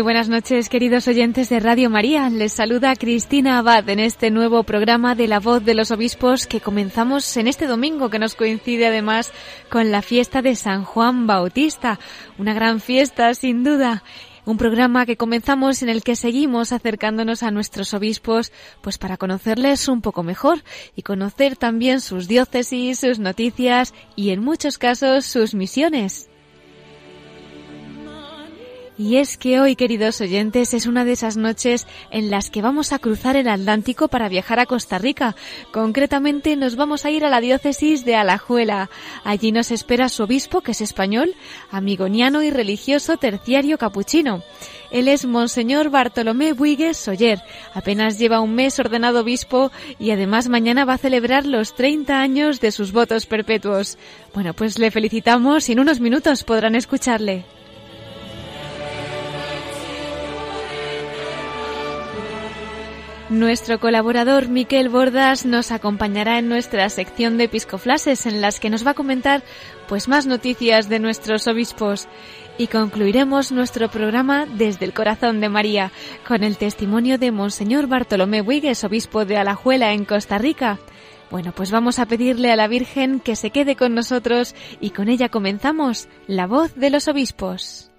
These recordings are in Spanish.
Muy buenas noches, queridos oyentes de Radio María. Les saluda Cristina Abad en este nuevo programa de La Voz de los Obispos que comenzamos en este domingo, que nos coincide además con la fiesta de San Juan Bautista. Una gran fiesta, sin duda. Un programa que comenzamos en el que seguimos acercándonos a nuestros obispos, pues para conocerles un poco mejor y conocer también sus diócesis, sus noticias y en muchos casos sus misiones. Y es que hoy, queridos oyentes, es una de esas noches en las que vamos a cruzar el Atlántico para viajar a Costa Rica. Concretamente nos vamos a ir a la diócesis de Alajuela. Allí nos espera su obispo, que es español, amigoniano y religioso terciario capuchino. Él es Monseñor Bartolomé Buigues Soller. Apenas lleva un mes ordenado obispo y además mañana va a celebrar los 30 años de sus votos perpetuos. Bueno, pues le felicitamos y en unos minutos podrán escucharle. Nuestro colaborador Miquel Bordas nos acompañará en nuestra sección de episcoflases en las que nos va a comentar pues más noticias de nuestros obispos y concluiremos nuestro programa desde el corazón de María con el testimonio de Monseñor Bartolomé Huigues, obispo de Alajuela en Costa Rica. Bueno, pues vamos a pedirle a la Virgen que se quede con nosotros y con ella comenzamos la voz de los obispos.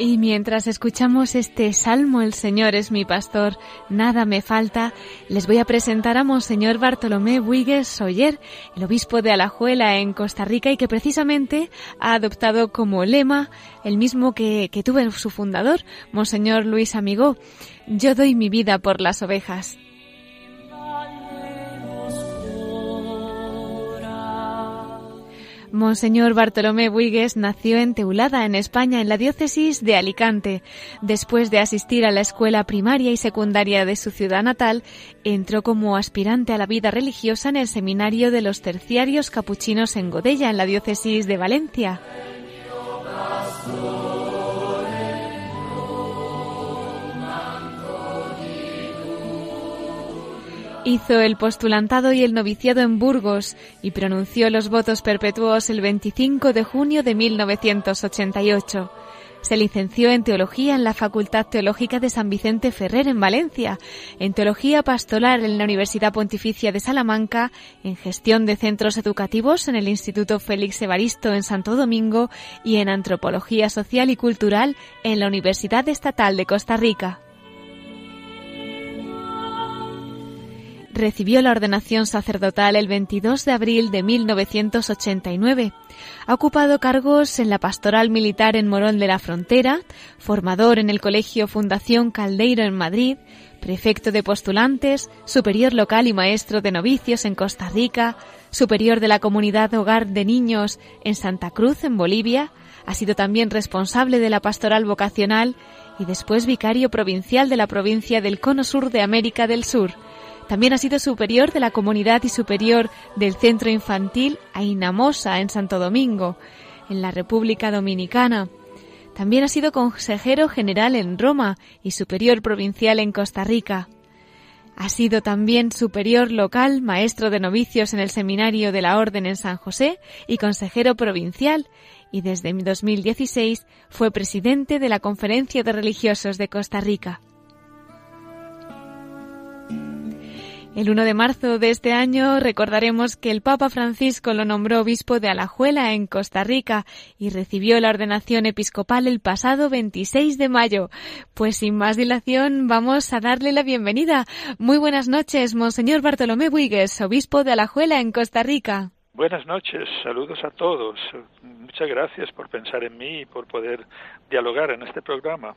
Y mientras escuchamos este salmo, El Señor es mi pastor, nada me falta, les voy a presentar a Monseñor Bartolomé Buigues Soyer, el obispo de Alajuela en Costa Rica y que precisamente ha adoptado como lema el mismo que, que tuvo su fundador, Monseñor Luis Amigó, yo doy mi vida por las ovejas. Monseñor Bartolomé Buigues nació en Teulada, en España, en la diócesis de Alicante. Después de asistir a la escuela primaria y secundaria de su ciudad natal, entró como aspirante a la vida religiosa en el seminario de los terciarios capuchinos en Godella, en la diócesis de Valencia. Hizo el postulantado y el noviciado en Burgos y pronunció los votos perpetuos el 25 de junio de 1988. Se licenció en Teología en la Facultad Teológica de San Vicente Ferrer en Valencia, en Teología Pastoral en la Universidad Pontificia de Salamanca, en Gestión de Centros Educativos en el Instituto Félix Evaristo en Santo Domingo y en Antropología Social y Cultural en la Universidad Estatal de Costa Rica. Recibió la ordenación sacerdotal el 22 de abril de 1989. Ha ocupado cargos en la pastoral militar en Morón de la Frontera, formador en el Colegio Fundación Caldeiro en Madrid, prefecto de postulantes, superior local y maestro de novicios en Costa Rica, superior de la comunidad hogar de niños en Santa Cruz, en Bolivia, ha sido también responsable de la pastoral vocacional y después vicario provincial de la provincia del Cono Sur de América del Sur. También ha sido superior de la comunidad y superior del Centro Infantil Ainamosa en Santo Domingo, en la República Dominicana. También ha sido consejero general en Roma y superior provincial en Costa Rica. Ha sido también superior local, maestro de novicios en el Seminario de la Orden en San José y consejero provincial, y desde 2016 fue presidente de la Conferencia de Religiosos de Costa Rica. El 1 de marzo de este año recordaremos que el Papa Francisco lo nombró obispo de Alajuela en Costa Rica y recibió la ordenación episcopal el pasado 26 de mayo. Pues sin más dilación vamos a darle la bienvenida. Muy buenas noches, Monseñor Bartolomé Buigues, obispo de Alajuela en Costa Rica. Buenas noches, saludos a todos. Muchas gracias por pensar en mí y por poder dialogar en este programa.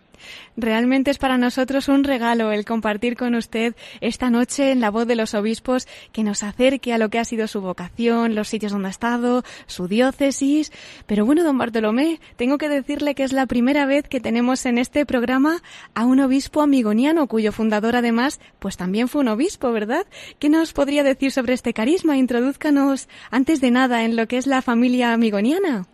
Realmente es para nosotros un regalo el compartir con usted esta noche en la voz de los obispos que nos acerque a lo que ha sido su vocación, los sitios donde ha estado, su diócesis. Pero bueno, don Bartolomé, tengo que decirle que es la primera vez que tenemos en este programa a un obispo amigoniano cuyo fundador además pues también fue un obispo, ¿verdad? ¿Qué nos podría decir sobre este carisma? Introduzcanos antes de nada en lo que es la familia amigoniana.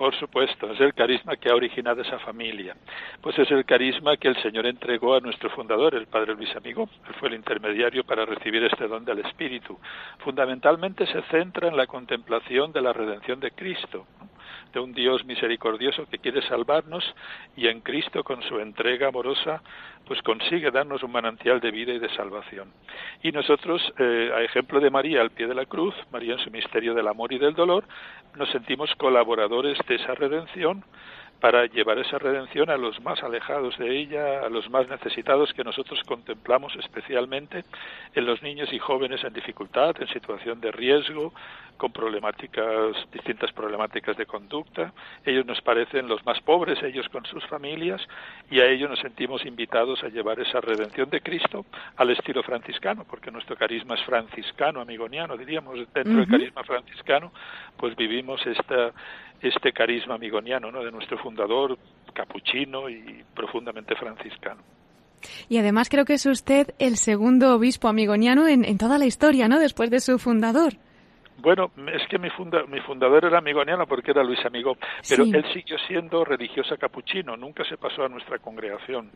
Por supuesto, es el carisma que ha originado esa familia. Pues es el carisma que el Señor entregó a nuestro fundador, el Padre Luis Amigo. Él fue el intermediario para recibir este don del Espíritu. Fundamentalmente se centra en la contemplación de la redención de Cristo de un Dios misericordioso que quiere salvarnos y en Cristo con su entrega amorosa pues consigue darnos un manantial de vida y de salvación. Y nosotros, eh, a ejemplo de María al pie de la cruz, María en su misterio del amor y del dolor, nos sentimos colaboradores de esa redención para llevar esa redención a los más alejados de ella, a los más necesitados que nosotros contemplamos especialmente en los niños y jóvenes en dificultad, en situación de riesgo, con problemáticas, distintas problemáticas de conducta. Ellos nos parecen los más pobres, ellos con sus familias, y a ellos nos sentimos invitados a llevar esa redención de Cristo al estilo franciscano, porque nuestro carisma es franciscano, amigoniano, diríamos, dentro del carisma franciscano, pues vivimos esta este carisma amigoniano ¿no? de nuestro fundador, capuchino y profundamente franciscano. Y además creo que es usted el segundo obispo amigoniano en, toda la historia, ¿no? Después de su fundador. Bueno, es que mi, mi fundador era amigoniano porque era Luis Amigo, pero él siguió siendo religiosa capuchino, nunca se pasó a nuestra congregación.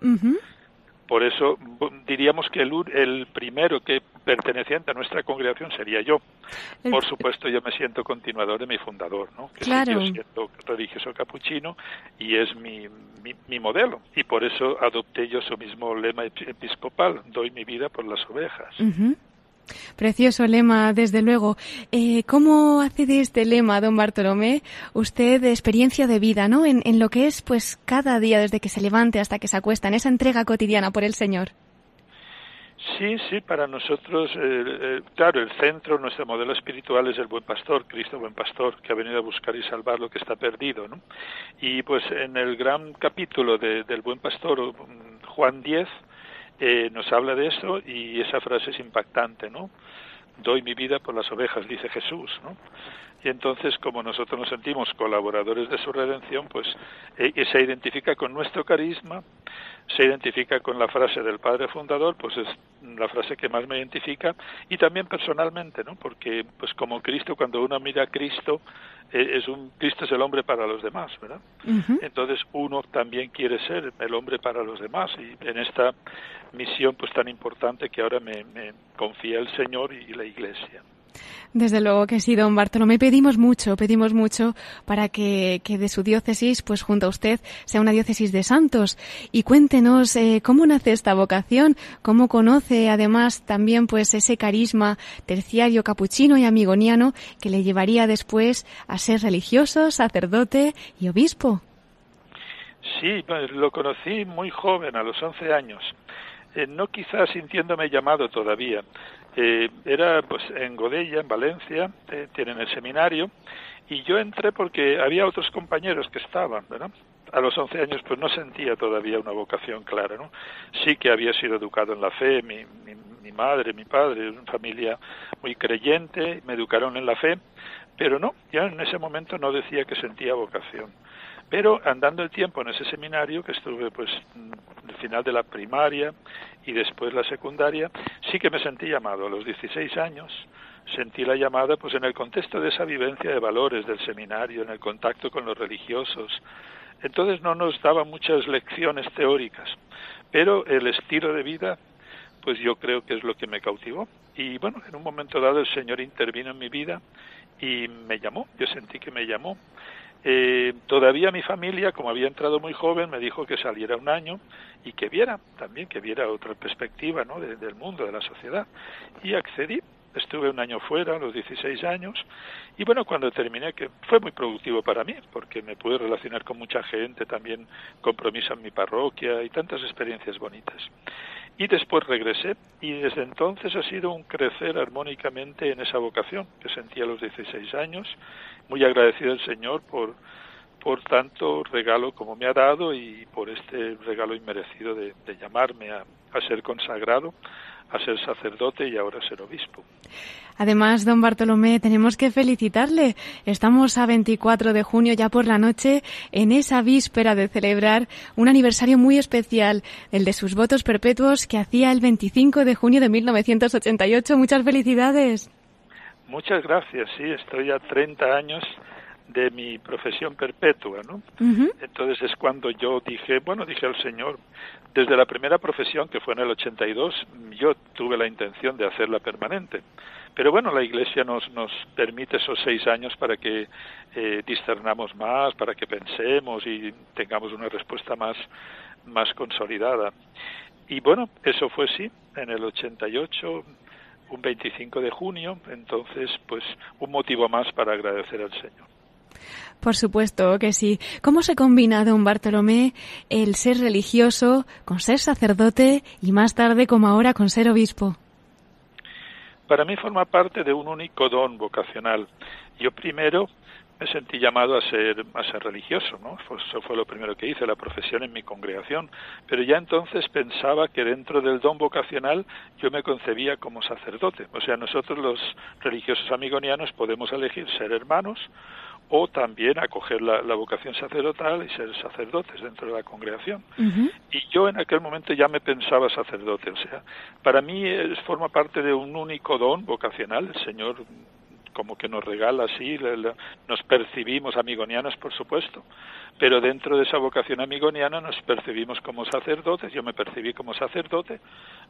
Por eso diríamos que el, el, primero que perteneciente a nuestra congregación sería yo. Por supuesto, yo me siento continuador de mi fundador, ¿no? que claro. siendo religioso capuchino y es mi, mi, modelo. Y por eso adopté yo su mismo lema episcopal, doy mi vida por las ovejas. Precioso lema, desde luego. Eh, ¿Cómo hace de este lema, don Bartolomé, usted de experiencia de vida, ¿no? En, lo que es, pues, cada día, desde que se levante hasta que se acuesta, en esa entrega cotidiana por el Señor. Sí, sí, para nosotros, eh, eh, claro, el centro, nuestro modelo espiritual es el buen pastor, Cristo buen pastor, que ha venido a buscar y salvar lo que está perdido, ¿no? Y pues en el gran capítulo del buen pastor, Juan 10, eh, nos habla de eso y esa frase es impactante, ¿no? Doy mi vida por las ovejas, dice Jesús, ¿no? Y entonces, como nosotros nos sentimos colaboradores de su redención, pues eh, se identifica con nuestro carisma, se identifica con la frase del Padre Fundador, pues es la frase que más me identifica, y también personalmente, ¿no? Porque, pues como Cristo, cuando uno mira a Cristo, eh, es un Cristo es el hombre para los demás, ¿verdad? Entonces uno también quiere ser el hombre para los demás, y en esta misión pues tan importante que ahora me, confía el Señor y la Iglesia. Desde luego que sí, don Bartolomé. Pedimos mucho, pedimos mucho para que, de su diócesis, pues junto a usted, sea una diócesis de santos. Y cuéntenos eh, cómo nace esta vocación, cómo conoce además también pues ese carisma terciario capuchino y amigoniano que le llevaría después a ser religioso, sacerdote y obispo. Sí, pues, lo conocí muy joven, a los 11 años. Eh, no quizás sintiéndome llamado todavía, Eh, era pues en Godella, en Valencia, eh, tienen el seminario, y yo entré porque había otros compañeros que estaban, ¿verdad? A los 11 años pues no sentía todavía una vocación clara, ¿no? Sí que había sido educado en la fe, mi, mi, mi madre, mi padre, una familia muy creyente, me educaron en la fe, pero no, ya en ese momento no decía que sentía vocación. Pero andando el tiempo en ese seminario, que estuve pues al final de la primaria y después la secundaria, sí que me sentí llamado a los 16 años, sentí la llamada pues en el contexto de esa vivencia de valores del seminario, en el contacto con los religiosos. Entonces no nos daba muchas lecciones teóricas, pero el estilo de vida pues yo creo que es lo que me cautivó. Y bueno, en un momento dado el Señor intervino en mi vida y me llamó, yo sentí que me llamó. Eh, todavía mi familia, como había entrado muy joven, me dijo que saliera un año y que viera también, que viera otra perspectiva ¿no? del mundo, de la sociedad. Y accedí, estuve un año fuera, a los 16 años, y bueno, cuando terminé, que fue muy productivo para mí, porque me pude relacionar con mucha gente, también compromiso en mi parroquia y tantas experiencias bonitas. Y después regresé y desde entonces ha sido un crecer armónicamente en esa vocación que sentí a los 16 años, muy agradecido al Señor por, por tanto regalo como me ha dado y por este regalo inmerecido de, de llamarme a, a ser consagrado, a ser sacerdote y ahora ser obispo. Además, don Bartolomé, tenemos que felicitarle. Estamos a 24 de junio ya por la noche, en esa víspera de celebrar un aniversario muy especial, el de sus votos perpetuos que hacía el 25 de junio de 1988. Muchas felicidades. Muchas gracias, sí, estoy a 30 años de mi profesión perpetua, ¿no? Uh -huh. Entonces es cuando yo dije, bueno, dije al Señor, desde la primera profesión, que fue en el 82, yo tuve la intención de hacerla permanente. Pero bueno, la Iglesia nos, nos permite esos seis años para que eh, discernamos más, para que pensemos y tengamos una respuesta más, más consolidada. Y bueno, eso fue sí, en el 88, un 25 de junio, entonces pues un motivo más para agradecer al Señor. Por supuesto que sí. ¿Cómo se combina, don Bartolomé, el ser religioso con ser sacerdote y más tarde, como ahora, con ser obispo? Para mí forma parte de un único don vocacional. Yo primero me sentí llamado a ser, a ser religioso, ¿no? Eso fue lo primero que hice, la profesión en mi congregación. Pero ya entonces pensaba que dentro del don vocacional yo me concebía como sacerdote. O sea, nosotros los religiosos amigonianos podemos elegir ser hermanos o también acoger la, la, vocación sacerdotal y ser sacerdotes dentro de la congregación. Uh -huh. Y yo en aquel momento ya me pensaba sacerdote, o sea, para mí es, forma parte de un único don vocacional, el Señor como que nos regala así, le, le, nos percibimos amigonianos, por supuesto, pero dentro de esa vocación amigoniana nos percibimos como sacerdotes, yo me percibí como sacerdote,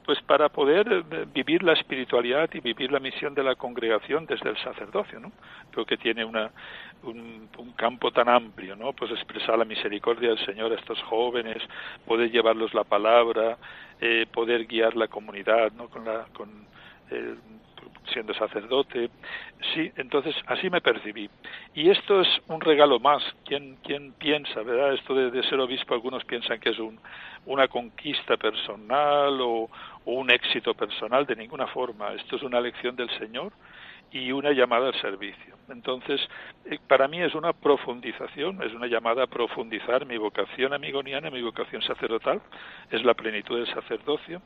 pues para poder vivir la espiritualidad y vivir la misión de la congregación desde el sacerdocio, ¿no? Creo que tiene una, un, un campo tan amplio, ¿no? Pues expresar la misericordia del Señor a estos jóvenes, poder llevarlos la palabra, eh, poder guiar la comunidad, ¿no? Con la, con, eh, siendo sacerdote. Sí, entonces así me percibí. Y esto es un regalo más. ¿Quién, quién piensa, verdad? Esto de, ser obispo, algunos piensan que es un, una conquista personal o, o un éxito personal, de ninguna forma. Esto es una lección del Señor y una llamada al servicio. Entonces, eh, para mí es una profundización, es una llamada a profundizar mi vocación amigoniana, mi vocación sacerdotal, es la plenitud del sacerdocio,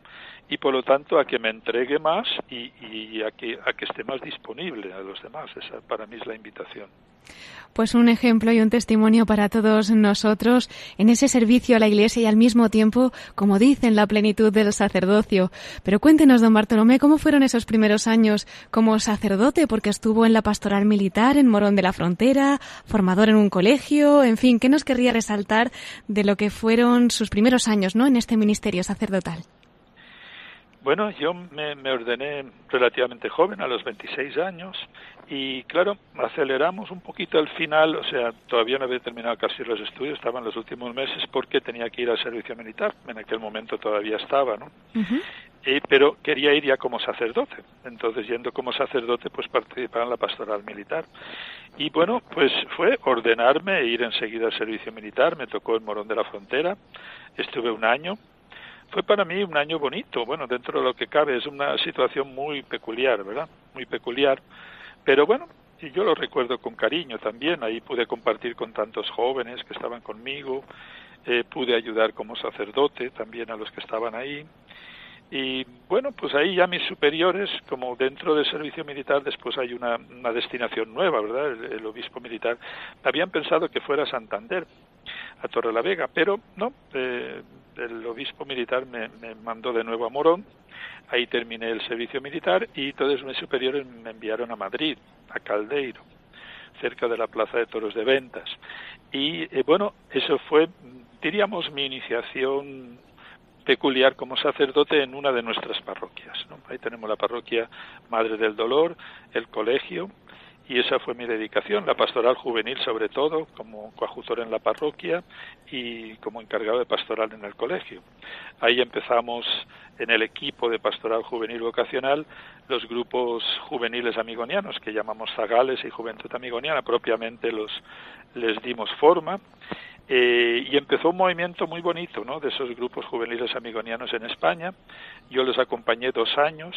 y por lo tanto a que me entregue más y, y a, que, a que esté más disponible a los demás. Esa para mí es la invitación. Pues un ejemplo y un testimonio para todos nosotros en ese servicio a la Iglesia y al mismo tiempo, como dicen, la plenitud del sacerdocio. Pero cuéntenos, don Bartolomé, ¿cómo fueron esos primeros años como sacerdote? Porque estuvo en la pastoral militar en Morón de la Frontera, formador en un colegio, en fin, ¿qué nos querría resaltar de lo que fueron sus primeros años, ¿no? En este ministerio sacerdotal. Bueno, yo me, me, ordené relativamente joven, a los 26 años, y claro, aceleramos un poquito al final, o sea, todavía no había terminado casi los estudios, estaban los últimos meses porque tenía que ir al servicio militar, en aquel momento todavía estaba, ¿no? Uh -huh. Pero quería ir ya como sacerdote, entonces yendo como sacerdote pues participaba en la pastoral militar. Y bueno, pues fue ordenarme e ir enseguida al servicio militar, me tocó el Morón de la Frontera, estuve un año, fue para mí un año bonito, bueno, dentro de lo que cabe, es una situación muy peculiar, ¿verdad? Muy peculiar, pero bueno, y yo lo recuerdo con cariño también, ahí pude compartir con tantos jóvenes que estaban conmigo, eh, pude ayudar como sacerdote también a los que estaban ahí, y bueno, pues ahí ya mis superiores, como dentro del servicio militar después hay una, una destinación nueva, ¿verdad? El, obispo militar, habían pensado que fuera Santander, a Torre la Vega, pero no, eh, el obispo militar me, me, mandó de nuevo a Morón, ahí terminé el servicio militar y todos mis superiores me enviaron a Madrid, a Caldeiro, cerca de la Plaza de Toros de Ventas. Y eh, bueno, eso fue, diríamos, mi iniciación peculiar como sacerdote en una de nuestras parroquias. Ahí tenemos la parroquia Madre del Dolor, el colegio, y esa fue mi dedicación, la pastoral juvenil sobre todo, como coadjutor en la parroquia y como encargado de pastoral en el colegio. Ahí empezamos en el equipo de pastoral juvenil vocacional los grupos juveniles amigonianos que llamamos Zagales y Juventud Amigoniana, propiamente los les dimos forma eh, y empezó un movimiento muy bonito ¿no? de esos grupos juveniles amigonianos en España. Yo los acompañé dos años,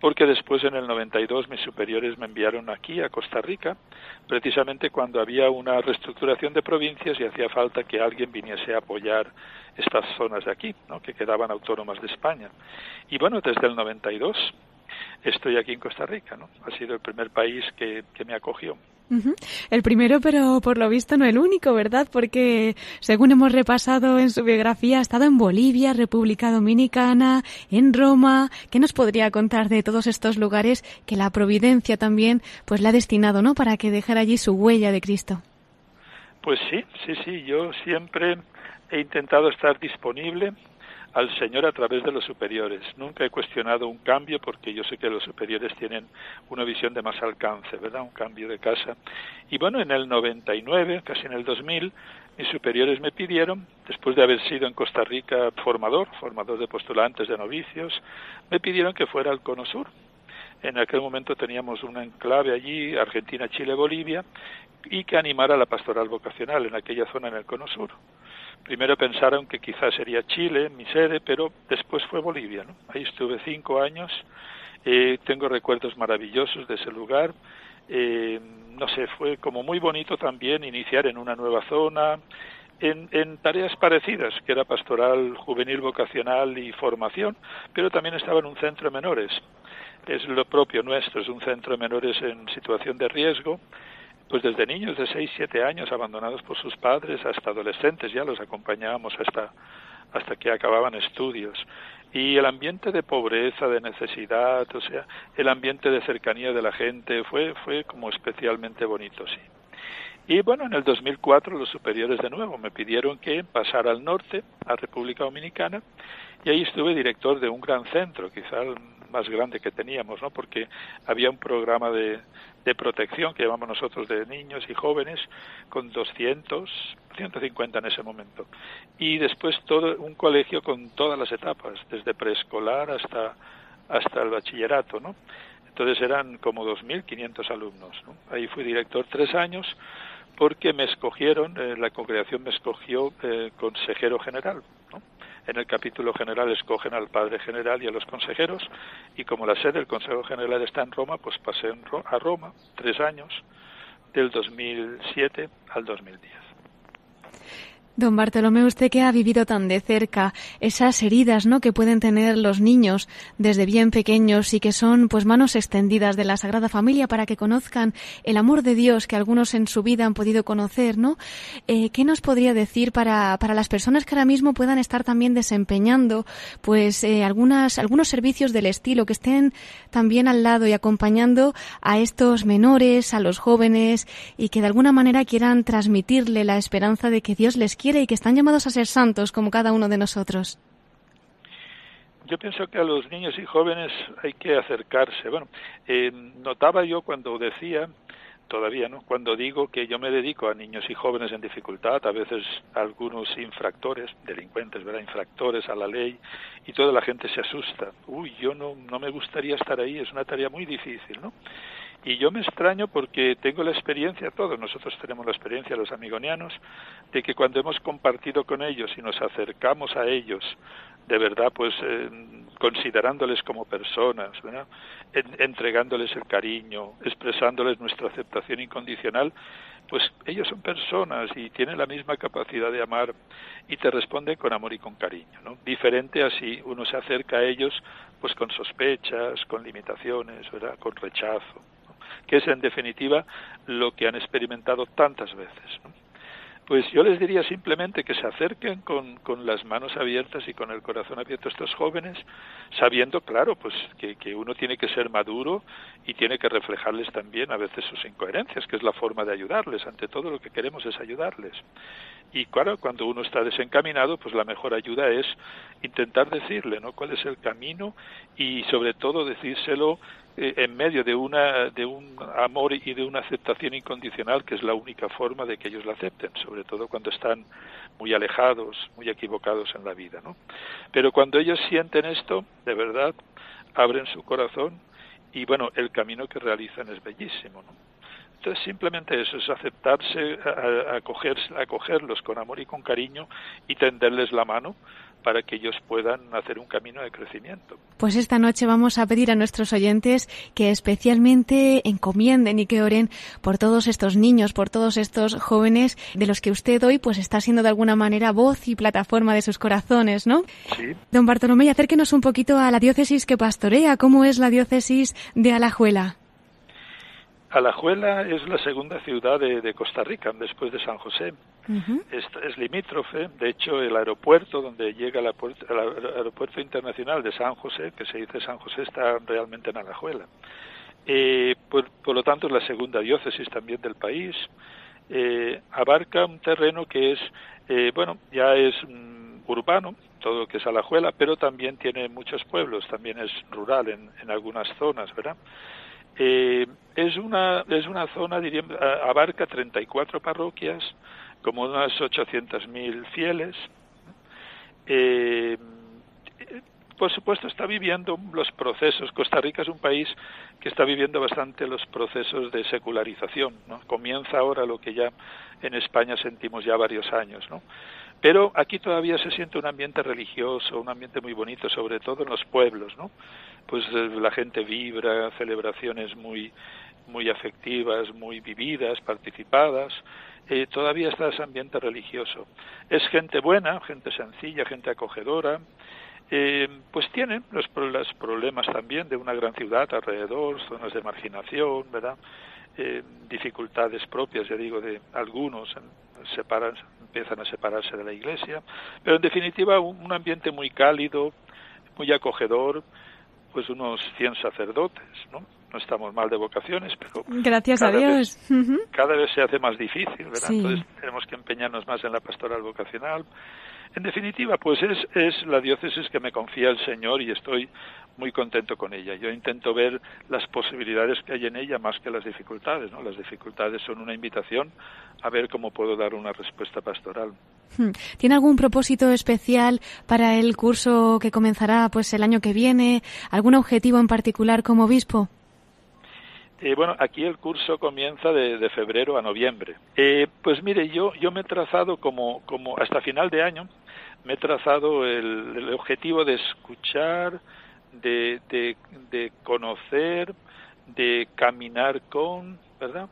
porque después en el 92 mis superiores me enviaron aquí, a Costa Rica, precisamente cuando había una reestructuración de provincias y hacía falta que alguien viniese a apoyar estas zonas de aquí, ¿no? que quedaban autónomas de España. Y bueno, desde el 92 estoy aquí en Costa Rica, ¿no? Ha sido el primer país que, que me acogió. El primero, pero por lo visto no el único, ¿verdad? Porque según hemos repasado en su biografía, ha estado en Bolivia, República Dominicana, en Roma. ¿Qué nos podría contar de todos estos lugares que la providencia también pues le ha destinado, ¿no? Para que dejara allí su huella de Cristo. Pues sí, sí, sí. Yo siempre he intentado estar disponible al Señor a través de los superiores. Nunca he cuestionado un cambio porque yo sé que los superiores tienen una visión de más alcance, ¿verdad? Un cambio de casa. Y bueno, en el 99, casi en el 2000, mis superiores me pidieron, después de haber sido en Costa Rica formador, formador de postulantes de novicios, me pidieron que fuera al Cono Sur. En aquel momento teníamos un enclave allí, Argentina, Chile, Bolivia, y que animara la pastoral vocacional en aquella zona en el Cono Sur. Primero pensaron que quizás sería Chile, mi sede, pero después fue Bolivia. ¿no? Ahí estuve cinco años. Eh, tengo recuerdos maravillosos de ese lugar. Eh, no sé, fue como muy bonito también iniciar en una nueva zona, en, en, tareas parecidas, que era pastoral juvenil vocacional y formación, pero también estaba en un centro de menores. Es lo propio nuestro, es un centro de menores en situación de riesgo, pues desde niños de 6, 7 años abandonados por sus padres hasta adolescentes, ya los acompañábamos hasta, hasta que acababan estudios. Y el ambiente de pobreza, de necesidad, o sea, el ambiente de cercanía de la gente fue, fue como especialmente bonito, sí. Y bueno, en el 2004 los superiores de nuevo me pidieron que pasara al norte, a República Dominicana, y ahí estuve director de un gran centro, quizá más grande que teníamos, ¿no? Porque había un programa de, de protección que llamamos nosotros de niños y jóvenes con 200, 150 en ese momento. Y después todo un colegio con todas las etapas, desde preescolar hasta hasta el bachillerato, ¿no? Entonces eran como 2.500 alumnos. ¿no? Ahí fui director tres años porque me escogieron, eh, la congregación me escogió eh, consejero general. ¿no? En el capítulo general escogen al padre general y a los consejeros y como la sede del Consejo General está en Roma, pues pasé a Roma tres años, del 2007 al 2010. Don Bartolomé, usted que ha vivido tan de cerca esas heridas, ¿no? que pueden tener los niños desde bien pequeños y que son pues manos extendidas de la Sagrada Familia para que conozcan el amor de Dios que algunos en su vida han podido conocer, ¿no? Eh, ¿Qué nos podría decir para, para las personas que ahora mismo puedan estar también desempeñando pues eh, algunos servicios del estilo que estén también al lado y acompañando a estos menores, a los jóvenes y que de alguna manera quieran transmitirle la esperanza de que Dios les quiere y que están llamados a ser santos como cada uno de nosotros? Yo pienso que a los niños y jóvenes hay que acercarse. Bueno, eh, notaba yo cuando decía, todavía, ¿no? Cuando digo que yo me dedico a niños y jóvenes en dificultad, a veces algunos infractores, delincuentes, ¿verdad? Infractores a la ley, y toda la gente se asusta. Uy, yo no, no me gustaría estar ahí, es una tarea muy difícil, ¿no? Y yo me extraño porque tengo la experiencia, todos nosotros tenemos la experiencia, los amigonianos, de que cuando hemos compartido con ellos y nos acercamos a ellos de verdad, pues eh, considerándoles como personas, entregándoles el cariño, expresándoles nuestra aceptación incondicional, pues ellos son personas y tienen la misma capacidad de amar y te responden con amor y con cariño, ¿no? Diferente así uno se acerca a ellos pues con sospechas, con limitaciones, ¿verdad? con rechazo, que es en definitiva lo que han experimentado tantas veces. Pues yo les diría simplemente que se acerquen con, con, las manos abiertas y con el corazón abierto a estos jóvenes, sabiendo, claro, pues que, que, uno tiene que ser maduro y tiene que reflejarles también a veces sus incoherencias, que es la forma de ayudarles. Ante todo lo que queremos es ayudarles. Y claro, cuando uno está desencaminado, pues la mejor ayuda es intentar decirle, ¿no? Cuál es el camino y sobre todo decírselo eh, en medio de una de un amor y de una aceptación incondicional que es la única forma de que ellos la acepten sobre todo cuando están muy alejados muy equivocados en la vida no pero cuando ellos sienten esto de verdad abren su corazón y bueno el camino que realizan es bellísimo no entonces simplemente eso es aceptarse acogerlos con amor y con cariño y tenderles la mano para que ellos puedan hacer un camino de crecimiento. Pues esta noche vamos a pedir a nuestros oyentes que especialmente encomienden y que oren por todos estos niños, por todos estos jóvenes de los que usted hoy pues está siendo de alguna manera voz y plataforma de sus corazones, ¿no? Sí. Don Bartolomé, acérquenos un poquito a la diócesis que pastorea. ¿Cómo es la diócesis de Alajuela? Alajuela es la segunda ciudad de, Costa Rica, después de San José. es, limítrofe, de hecho, el aeropuerto donde llega el aeropuerto internacional de San José, que se dice San José, está realmente en Alajuela. Eh, por, lo tanto, es la segunda diócesis también del país. Eh, abarca un terreno que es, eh, bueno, ya es mm, urbano, todo lo que es Alajuela, pero también tiene muchos pueblos, también es rural en, en algunas zonas, ¿verdad? Eh, es una es una zona abarca 34 parroquias como unas 800.000 fieles eh, por supuesto está viviendo los procesos Costa Rica es un país que está viviendo bastante los procesos de secularización ¿no? comienza ahora lo que ya en España sentimos ya varios años ¿no? Pero aquí todavía se siente un ambiente religioso un ambiente muy bonito sobre todo en los pueblos ¿no? pues eh, la gente vibra, celebraciones muy, muy afectivas, muy vividas, participadas. Eh, todavía está ese ambiente religioso. Es gente buena, gente sencilla, gente acogedora. Eh, pues tienen los, los, problemas también de una gran ciudad alrededor, zonas de marginación, ¿verdad? Eh, dificultades propias, ya digo, de algunos, separan, empiezan a separarse de la iglesia, pero en definitiva un, un ambiente muy cálido, muy acogedor, pues unos 100 sacerdotes, ¿no? No estamos mal de vocaciones, pero... Gracias a Dios. Cada vez se hace más difícil, ¿verdad? Entonces tenemos que empeñarnos más en la pastoral vocacional. En definitiva, pues es, es la diócesis que me confía el Señor y estoy muy contento con ella. Yo intento ver las posibilidades que hay en ella más que las dificultades, ¿no? Las dificultades son una invitación a ver cómo puedo dar una respuesta pastoral. Hmm. ¿Tiene algún propósito especial para el curso que comenzará pues el año que viene? ¿Algún objetivo en particular como obispo? Eh, bueno, aquí el curso comienza de, febrero a noviembre. Eh, pues mire, yo, yo me he trazado como, como hasta final de año, me he trazado el, el objetivo de escuchar, de, de, conocer, de caminar con, ¿verdad?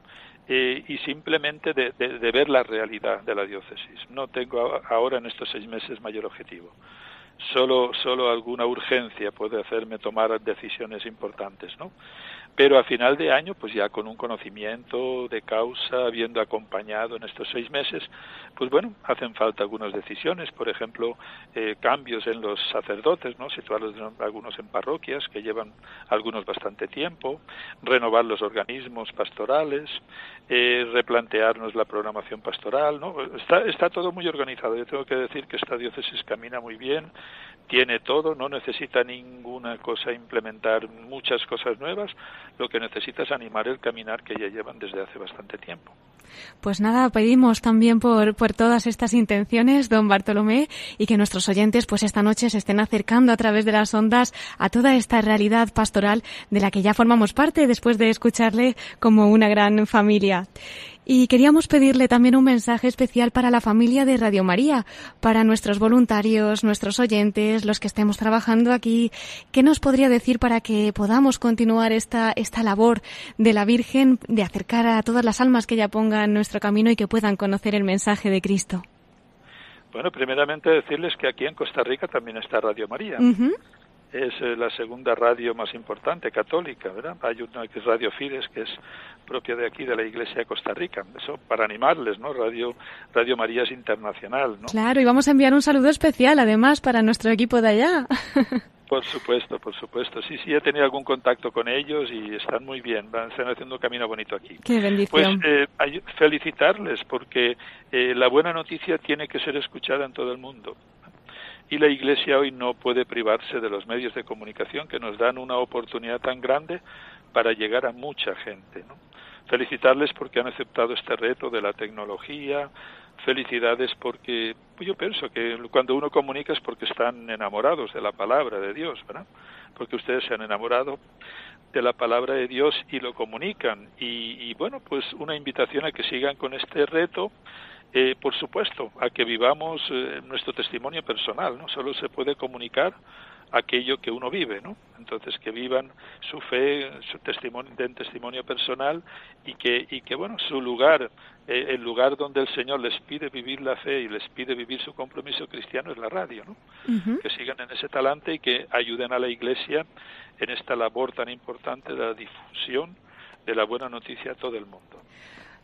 Eh, y simplemente de, de, ver la realidad de la diócesis. No tengo ahora en estos seis meses mayor objetivo. Solo, solo alguna urgencia puede hacerme tomar decisiones importantes, ¿no? Pero a final de año, pues ya con un conocimiento de causa, habiendo acompañado en estos seis meses, pues bueno, hacen falta algunas decisiones, por ejemplo, eh, cambios en los sacerdotes, ¿no? Situarlos algunos en parroquias, que llevan algunos bastante tiempo, renovar los organismos pastorales, eh, replantearnos la programación pastoral, ¿no? Está, está todo muy organizado. Yo tengo que decir que esta diócesis camina muy bien, tiene todo, no necesita ninguna cosa implementar muchas cosas nuevas, lo que necesita es animar el caminar que ya llevan desde hace bastante tiempo. Pues nada, pedimos también por, por todas estas intenciones, don Bartolomé, y que nuestros oyentes pues esta noche se estén acercando a través de las ondas a toda esta realidad pastoral de la que ya formamos parte después de escucharle como una gran familia. Y queríamos pedirle también un mensaje especial para la familia de Radio María, para nuestros voluntarios, nuestros oyentes, los que estemos trabajando aquí. ¿Qué nos podría decir para que podamos continuar esta, esta labor de la Virgen, de acercar a todas las almas que ella ponga en nuestro camino y que puedan conocer el mensaje de Cristo? Bueno, primeramente decirles que aquí en Costa Rica también está Radio María es eh, la segunda radio más importante católica, ¿verdad? Hay una que es Radio Fides, que es propia de aquí, de la Iglesia de Costa Rica. Eso para animarles, ¿no? Radio, Radio María es internacional, ¿no? Claro, y vamos a enviar un saludo especial, además, para nuestro equipo de allá. Por supuesto, por supuesto. Sí, sí, he tenido algún contacto con ellos y están muy bien. Van, están haciendo un camino bonito aquí. Qué bendición. Pues eh, felicitarles porque eh, la buena noticia tiene que ser escuchada en todo el mundo y la Iglesia hoy no puede privarse de los medios de comunicación que nos dan una oportunidad tan grande para llegar a mucha gente. ¿no? Felicitarles porque han aceptado este reto de la tecnología, felicidades porque yo pienso que cuando uno comunica es porque están enamorados de la palabra de Dios, ¿verdad? Porque ustedes se han enamorado de la palabra de Dios y lo comunican. Y, y bueno, pues una invitación a que sigan con este reto eh, por supuesto, a que vivamos eh, nuestro testimonio personal, ¿no? Solo se puede comunicar aquello que uno vive, ¿no? Entonces que vivan su fe, su testimonio, den testimonio personal y que y que bueno su lugar, eh, el lugar donde el Señor les pide vivir la fe y les pide vivir su compromiso cristiano es la radio, ¿no? Que sigan en ese talante y que ayuden a la Iglesia en esta labor tan importante de la difusión de la buena noticia a todo el mundo.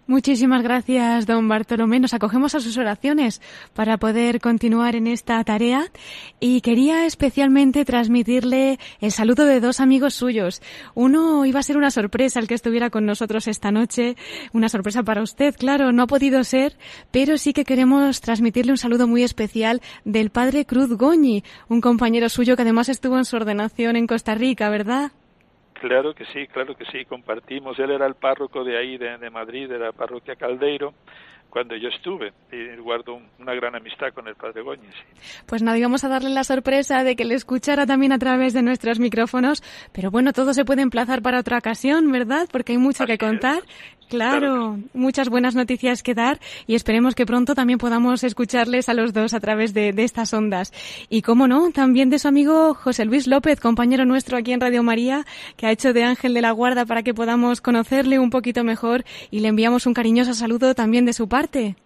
Muchísimas gracias, don Bartolomé. Nos acogemos a sus oraciones para poder continuar en esta tarea y quería especialmente transmitirle el saludo de dos amigos suyos. Uno iba a ser una sorpresa el que estuviera con nosotros esta noche, una sorpresa para usted, claro, no ha podido ser, pero sí que queremos transmitirle un saludo muy especial del padre Cruz Goñi, un compañero suyo que además estuvo en su ordenación en Costa Rica, ¿verdad? Claro que sí, claro que sí, compartimos. Él era el párroco de ahí, de, de Madrid, de la parroquia Caldeiro, cuando yo estuve y guardo una gran amistad con el padre Goñes. Pues nada, íbamos a darle la sorpresa de que le escuchara también a través de nuestros micrófonos, pero bueno, todo se puede emplazar para otra ocasión, ¿verdad? Porque hay mucho que contar. Claro, muchas buenas noticias que dar y esperemos que pronto también podamos escucharles a los dos a través de, de, estas ondas. Y cómo no, también de su amigo José Luis López, compañero nuestro aquí en Radio María, que ha hecho de ángel de la guarda para que podamos conocerle un poquito mejor y le enviamos un cariñoso saludo también de su parte.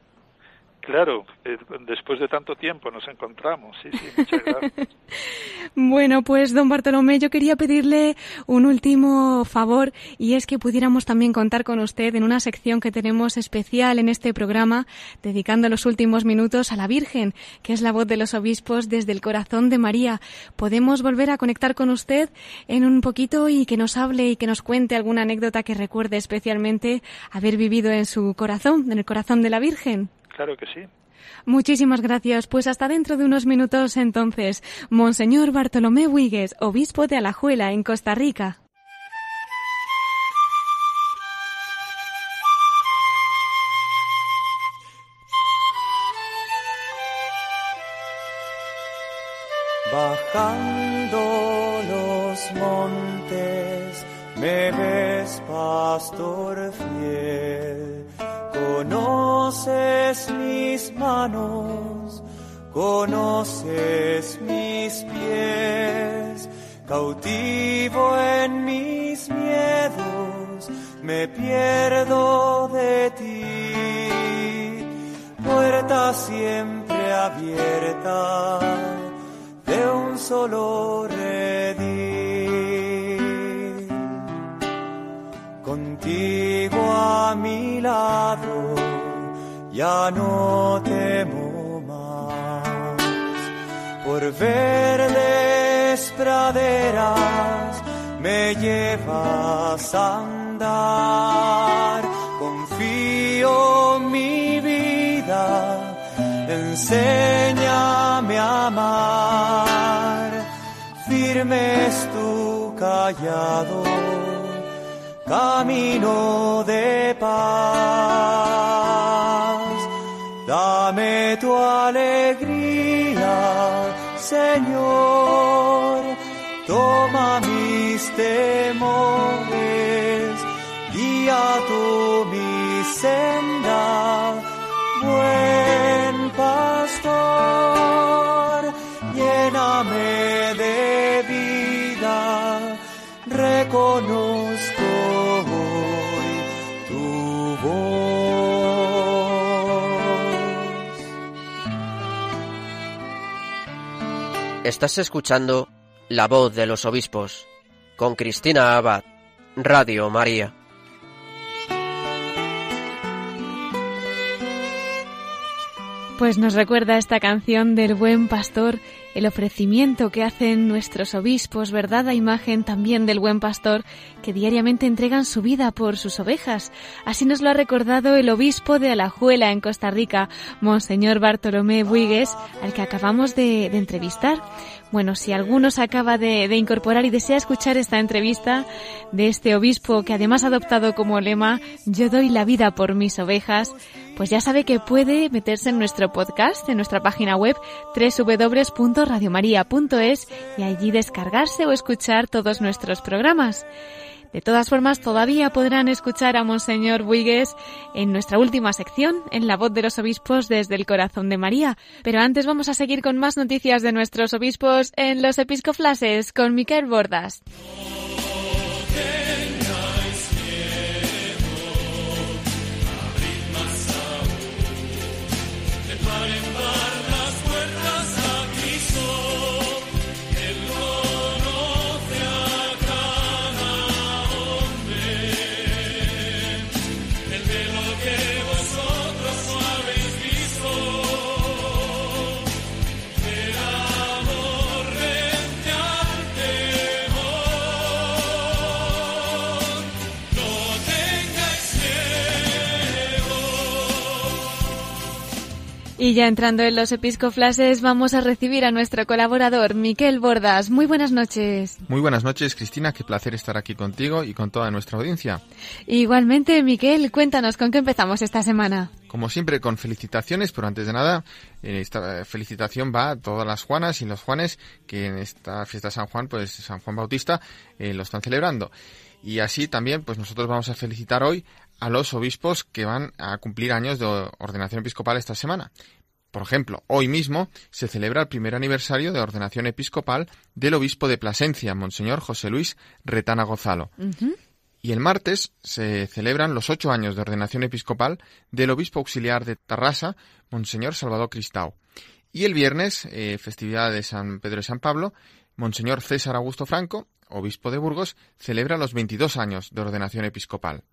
Claro, eh, después de tanto tiempo nos encontramos. Sí, sí, muchas gracias. bueno, pues don Bartolomé, yo quería pedirle un último favor y es que pudiéramos también contar con usted en una sección que tenemos especial en este programa, dedicando los últimos minutos a la Virgen, que es la voz de los obispos desde el corazón de María. Podemos volver a conectar con usted en un poquito y que nos hable y que nos cuente alguna anécdota que recuerde especialmente haber vivido en su corazón, en el corazón de la Virgen. Claro que sí. Muchísimas gracias. Pues hasta dentro de unos minutos entonces. Monseñor Bartolomé Huigues, obispo de Alajuela, en Costa Rica. Bajando los montes, me ves, pastor Conoces mis manos, conoces mis pies, cautivo en mis miedos, me pierdo de ti. Puerta siempre abierta de un solo redil. Contigo a mi lado ya no temo más. Por verdes praderas me llevas a andar. Confío mi vida, enséñame a amar. Firme es tu callado, camino de paz. Dame tu alegría, Señor. Toma mis temores, guía tu mi senda, buen pastor. Lléname de vida, reconozco Estás escuchando La voz de los obispos con Cristina Abad, Radio María. Pues nos recuerda esta canción del buen pastor el ofrecimiento que hacen nuestros obispos, verdad a imagen también del buen pastor que diariamente entregan su vida por sus ovejas. Así nos lo ha recordado el obispo de Alajuela en Costa Rica, Monseñor Bartolomé Buigues, al que acabamos de, de entrevistar. Bueno, si alguno se acaba de, incorporar y desea escuchar esta entrevista de este obispo que además ha adoptado como lema Yo doy la vida por mis ovejas, pues ya sabe que puede meterse en nuestro podcast, en nuestra página web www.radiomaria.es y allí descargarse o escuchar todos nuestros programas. De todas formas, todavía podrán escuchar a Monseñor Buigues en nuestra última sección, en la voz de los obispos desde el corazón de María. Pero antes vamos a seguir con más noticias de nuestros obispos en los episcoflases con Miquel Bordas. Y ya entrando en los episcoflases, vamos a recibir a nuestro colaborador, Miquel Bordas. Muy buenas noches. Muy buenas noches, Cristina. Qué placer estar aquí contigo y con toda nuestra audiencia. Igualmente, Miquel, cuéntanos con qué empezamos esta semana. Como siempre, con felicitaciones, pero antes de nada, esta felicitación va a todas las Juanas y los Juanes que en esta fiesta de San Juan, pues San Juan Bautista, eh, lo están celebrando. Y así también, pues nosotros vamos a felicitar hoy a los obispos que van a cumplir años de ordenación episcopal esta semana. Por ejemplo, hoy mismo se celebra el primer aniversario de ordenación episcopal del obispo de Plasencia, Monseñor José Luis Retana Gozalo. Uh -huh. Y el martes se celebran los ocho años de ordenación episcopal del obispo auxiliar de Tarrasa, Monseñor Salvador Cristau. Y el viernes, eh, festividad de San Pedro y San Pablo, Monseñor César Augusto Franco, obispo de Burgos, celebra los 22 años de ordenación episcopal.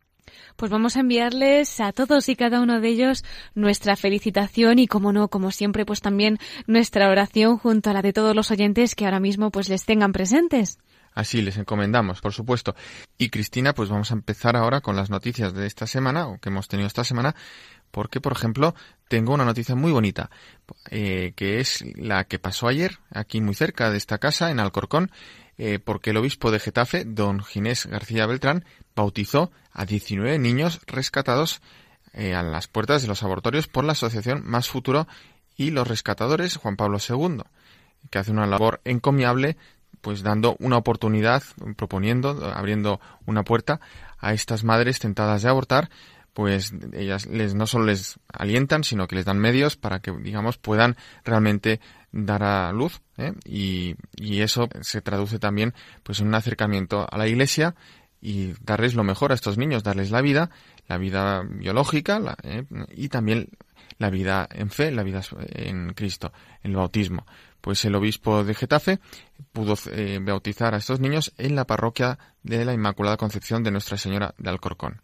Pues vamos a enviarles a todos y cada uno de ellos nuestra felicitación y como no, como siempre, pues también nuestra oración junto a la de todos los oyentes que ahora mismo pues les tengan presentes. Así les encomendamos, por supuesto. Y Cristina, pues vamos a empezar ahora con las noticias de esta semana, o que hemos tenido esta semana, porque, por ejemplo, tengo una noticia muy bonita, eh, que es la que pasó ayer, aquí muy cerca de esta casa, en Alcorcón, eh, porque el obispo de Getafe, don Ginés García Beltrán, bautizó a 19 niños rescatados eh, a las puertas de los abortorios por la asociación Más Futuro y los rescatadores Juan Pablo II, que hace una labor encomiable, pues dando una oportunidad, proponiendo, abriendo una puerta a estas madres tentadas de abortar, pues ellas les, no solo les alientan, sino que les dan medios para que, digamos, puedan realmente dar a luz ¿eh? y, y, eso se traduce también pues en un acercamiento a la Iglesia y darles lo mejor a estos niños, darles la vida, la vida biológica la, ¿eh? y también la vida en fe, la vida en Cristo, el bautismo. Pues el obispo de Getafe pudo eh, bautizar a estos niños en la parroquia de la Inmaculada Concepción de Nuestra Señora de Alcorcón.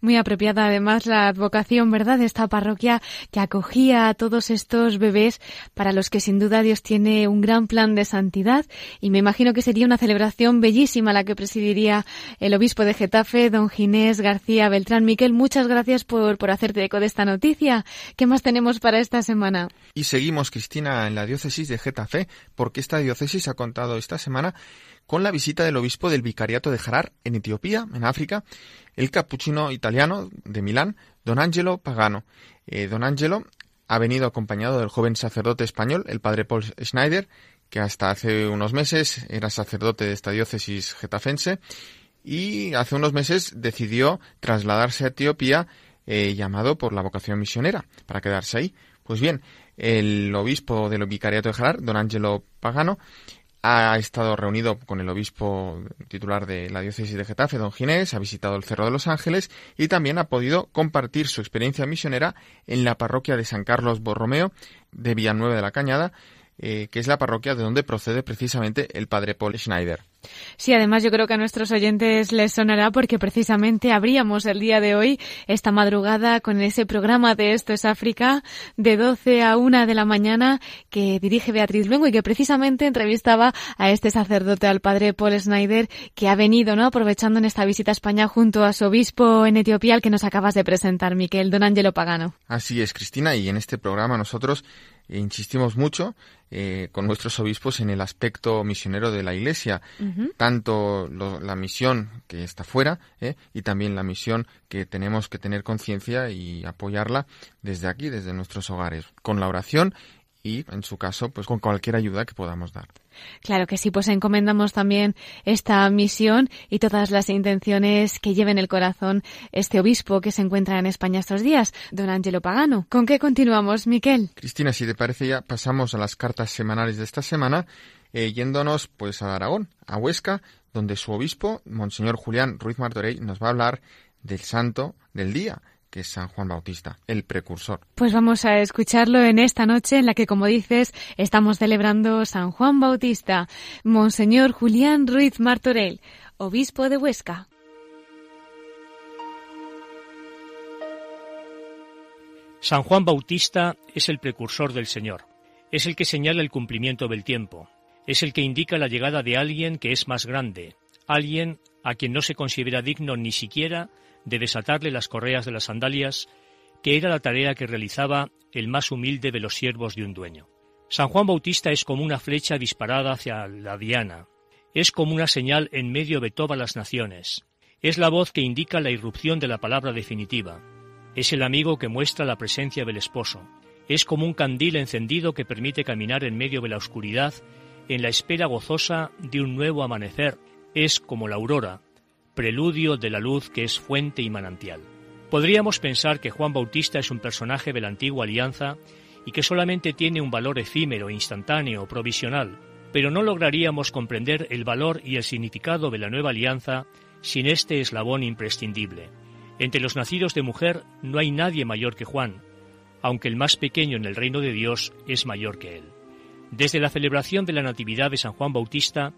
Muy apropiada además la advocación, ¿verdad?, de esta parroquia que acogía a todos estos bebés para los que sin duda Dios tiene un gran plan de santidad y me imagino que sería una celebración bellísima la que presidiría el obispo de Getafe, don Ginés García Beltrán. Miquel, muchas gracias por, por hacerte eco de esta noticia. ¿Qué más tenemos para esta semana? Y seguimos, Cristina, en la diócesis de Getafe, porque esta diócesis ha contado esta semana con la visita del obispo del vicariato de Harar en Etiopía, en África, el capuchino italiano de Milán, don Angelo Pagano. Eh, don Angelo ha venido acompañado del joven sacerdote español, el padre Paul Schneider, que hasta hace unos meses era sacerdote de esta diócesis getafense y hace unos meses decidió trasladarse a Etiopía eh, llamado por la vocación misionera para quedarse ahí. Pues bien, el obispo del vicariato de Jalar, don Angelo Pagano, ha estado reunido con el obispo titular de la diócesis de Getafe, don Ginés, ha visitado el Cerro de los Ángeles y también ha podido compartir su experiencia misionera en la parroquia de San Carlos Borromeo de Villanueva de la Cañada, eh, que es la parroquia de donde procede precisamente el padre Paul Schneider. Sí, además yo creo que a nuestros oyentes les sonará porque precisamente abríamos el día de hoy, esta madrugada, con ese programa de Esto es África, de 12 a 1 de la mañana, que dirige Beatriz Luengo y que precisamente entrevistaba a este sacerdote, al padre Paul Schneider, que ha venido, ¿no?, aprovechando en esta visita a España junto a su obispo en Etiopía, al que nos acabas de presentar, Miquel, don Angelo Pagano. Así es, Cristina, y en este programa nosotros insistimos mucho eh, con nuestros obispos en el aspecto misionero de la Iglesia, tanto la misión que está fuera eh, y también la misión que tenemos que tener conciencia y apoyarla desde aquí, desde nuestros hogares, con la oración y, en su caso, pues con cualquier ayuda que podamos dar. Claro que sí, pues encomendamos también esta misión y todas las intenciones que lleven el corazón este obispo que se encuentra en España estos días, don Angelo Pagano. ¿Con qué continuamos, Miquel? Cristina, si te parece ya pasamos a las cartas semanales de esta semana, eh, yéndonos pues a Aragón, a Huesca, donde su obispo, Monseñor Julián Ruiz Martorell, nos va a hablar del santo del día, que es San Juan Bautista, el precursor. Pues vamos a escucharlo en esta noche en la que, como dices, estamos celebrando San Juan Bautista. Monseñor Julián Ruiz Martorell, obispo de Huesca. San Juan Bautista es el precursor del Señor, es el que señala el cumplimiento del tiempo, es el que indica la llegada de alguien que es más grande, alguien a quien no se considera digno ni siquiera de desatarle las correas de las sandalias, que era la tarea que realizaba el más humilde de los siervos de un dueño. San Juan Bautista es como una flecha disparada hacia la diana, es como una señal en medio de todas las naciones, es la voz que indica la irrupción de la palabra definitiva, es el amigo que muestra la presencia del esposo, es como un candil encendido que permite caminar en medio de la oscuridad en la espera gozosa de un nuevo amanecer, es como la aurora, preludio de la luz que es fuente y manantial. Podríamos pensar que Juan Bautista es un personaje de la antigua alianza y que solamente tiene un valor efímero, instantáneo, provisional, pero no lograríamos comprender el valor y el significado de la nueva alianza sin este eslabón imprescindible. Entre los nacidos de mujer no hay nadie mayor que Juan, aunque el más pequeño en el reino de Dios es mayor que él. Desde la celebración de la Natividad de San Juan Bautista,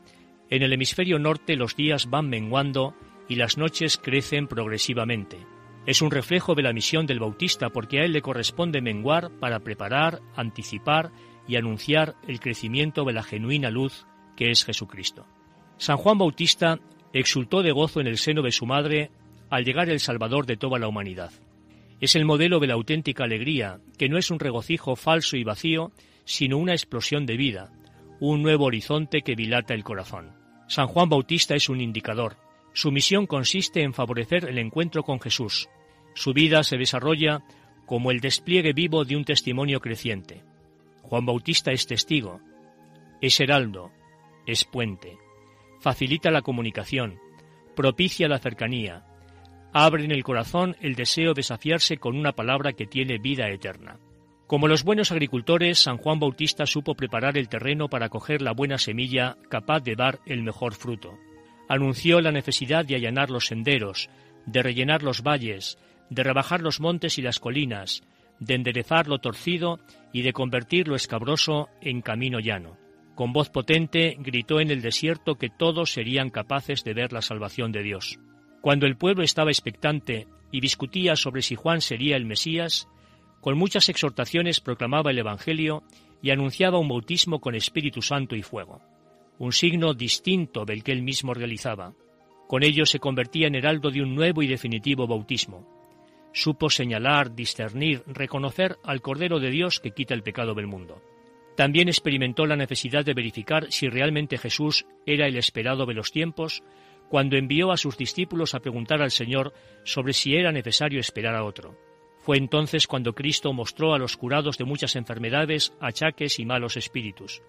en el hemisferio norte los días van menguando y las noches crecen progresivamente. Es un reflejo de la misión del Bautista porque a él le corresponde menguar para preparar, anticipar y anunciar el crecimiento de la genuina luz que es Jesucristo. San Juan Bautista exultó de gozo en el seno de su madre al llegar el Salvador de toda la humanidad. Es el modelo de la auténtica alegría, que no es un regocijo falso y vacío, sino una explosión de vida, un nuevo horizonte que dilata el corazón. San Juan Bautista es un indicador, su misión consiste en favorecer el encuentro con Jesús. Su vida se desarrolla como el despliegue vivo de un testimonio creciente. Juan Bautista es testigo, es heraldo, es puente, facilita la comunicación, propicia la cercanía, abre en el corazón el deseo de saciarse con una palabra que tiene vida eterna. Como los buenos agricultores, San Juan Bautista supo preparar el terreno para coger la buena semilla capaz de dar el mejor fruto anunció la necesidad de allanar los senderos, de rellenar los valles, de rebajar los montes y las colinas, de enderezar lo torcido y de convertir lo escabroso en camino llano. Con voz potente gritó en el desierto que todos serían capaces de ver la salvación de Dios. Cuando el pueblo estaba expectante y discutía sobre si Juan sería el Mesías, con muchas exhortaciones proclamaba el Evangelio y anunciaba un bautismo con Espíritu Santo y fuego un signo distinto del que él mismo realizaba. Con ello se convertía en heraldo de un nuevo y definitivo bautismo. Supo señalar, discernir, reconocer al Cordero de Dios que quita el pecado del mundo. También experimentó la necesidad de verificar si realmente Jesús era el esperado de los tiempos cuando envió a sus discípulos a preguntar al Señor sobre si era necesario esperar a otro. Fue entonces cuando Cristo mostró a los curados de muchas enfermedades, achaques y malos espíritus.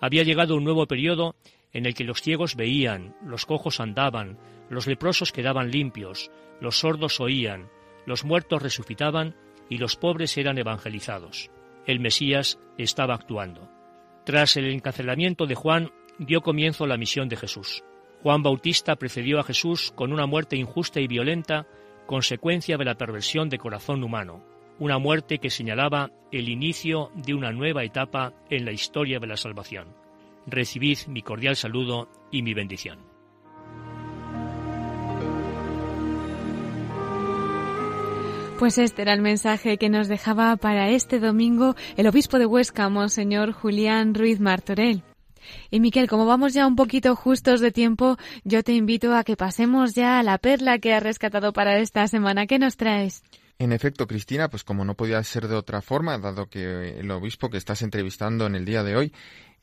Había llegado un nuevo periodo en el que los ciegos veían, los cojos andaban, los leprosos quedaban limpios, los sordos oían, los muertos resucitaban y los pobres eran evangelizados. El Mesías estaba actuando. Tras el encarcelamiento de Juan, dio comienzo la misión de Jesús. Juan Bautista precedió a Jesús con una muerte injusta y violenta, consecuencia de la perversión de corazón humano, una muerte que señalaba el inicio de una nueva etapa en la historia de la salvación. Recibid mi cordial saludo y mi bendición. Pues este era el mensaje que nos dejaba para este domingo el obispo de Huesca, Monseñor Julián Ruiz Martorell. Y Miquel, como vamos ya un poquito justos de tiempo, yo te invito a que pasemos ya a la perla que has rescatado para esta semana. ¿Qué nos traes? En efecto, Cristina, pues como no podía ser de otra forma, dado que el obispo que estás entrevistando en el día de hoy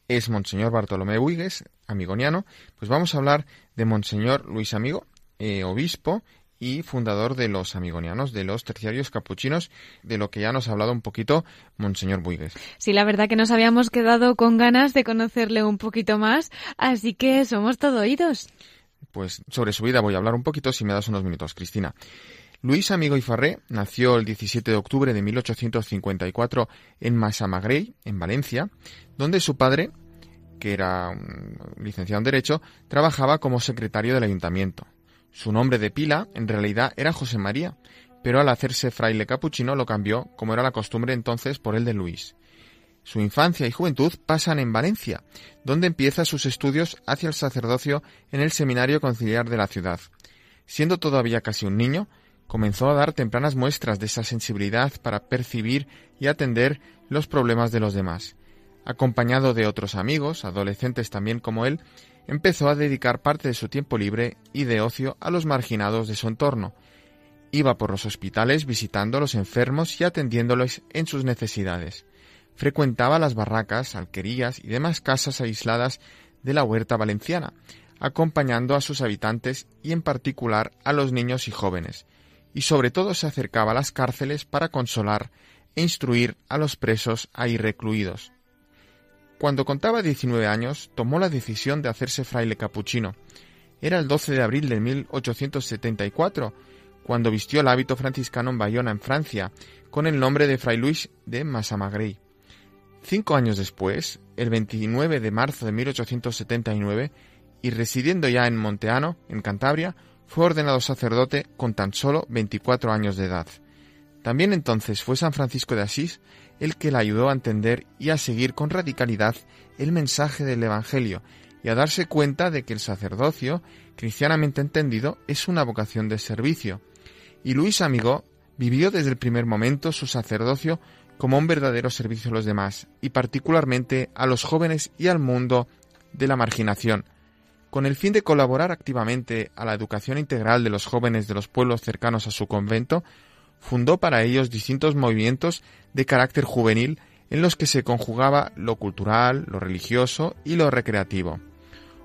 es Monseñor Bartolomé Buigues, amigoniano, pues vamos a hablar de Monseñor Luis Amigo, eh, obispo y fundador de los amigonianos, de los terciarios capuchinos, de lo que ya nos ha hablado un poquito Monseñor Buigues. Sí, la verdad que nos habíamos quedado con ganas de conocerle un poquito más, así que somos todo oídos. Pues sobre su vida voy a hablar un poquito si me das unos minutos, Cristina. Luis Amigo y Farré nació el 17 de octubre de 1854 en Masamagrey, en Valencia, donde su padre, que era licenciado en Derecho, trabajaba como secretario del ayuntamiento. Su nombre de pila en realidad era José María, pero al hacerse fraile capuchino lo cambió, como era la costumbre entonces, por el de Luis. Su infancia y juventud pasan en Valencia, donde empieza sus estudios hacia el sacerdocio en el Seminario Conciliar de la ciudad. Siendo todavía casi un niño, comenzó a dar tempranas muestras de esa sensibilidad para percibir y atender los problemas de los demás. Acompañado de otros amigos, adolescentes también como él, empezó a dedicar parte de su tiempo libre y de ocio a los marginados de su entorno. Iba por los hospitales visitando a los enfermos y atendiéndoles en sus necesidades. Frecuentaba las barracas, alquerías y demás casas aisladas de la huerta valenciana, acompañando a sus habitantes y en particular a los niños y jóvenes, y sobre todo se acercaba a las cárceles para consolar e instruir a los presos ahí recluidos. Cuando contaba 19 años, tomó la decisión de hacerse fraile capuchino. Era el 12 de abril de 1874, cuando vistió el hábito franciscano en Bayona, en Francia, con el nombre de Fray Luis de Massamagrey. Cinco años después, el 29 de marzo de 1879, y residiendo ya en Monteano, en Cantabria, fue ordenado sacerdote con tan solo 24 años de edad. También entonces fue San Francisco de Asís el que le ayudó a entender y a seguir con radicalidad el mensaje del Evangelio y a darse cuenta de que el sacerdocio, cristianamente entendido, es una vocación de servicio. Y Luis Amigo vivió desde el primer momento su sacerdocio como un verdadero servicio a los demás, y particularmente a los jóvenes y al mundo de la marginación, con el fin de colaborar activamente a la educación integral de los jóvenes de los pueblos cercanos a su convento, fundó para ellos distintos movimientos de carácter juvenil en los que se conjugaba lo cultural, lo religioso y lo recreativo.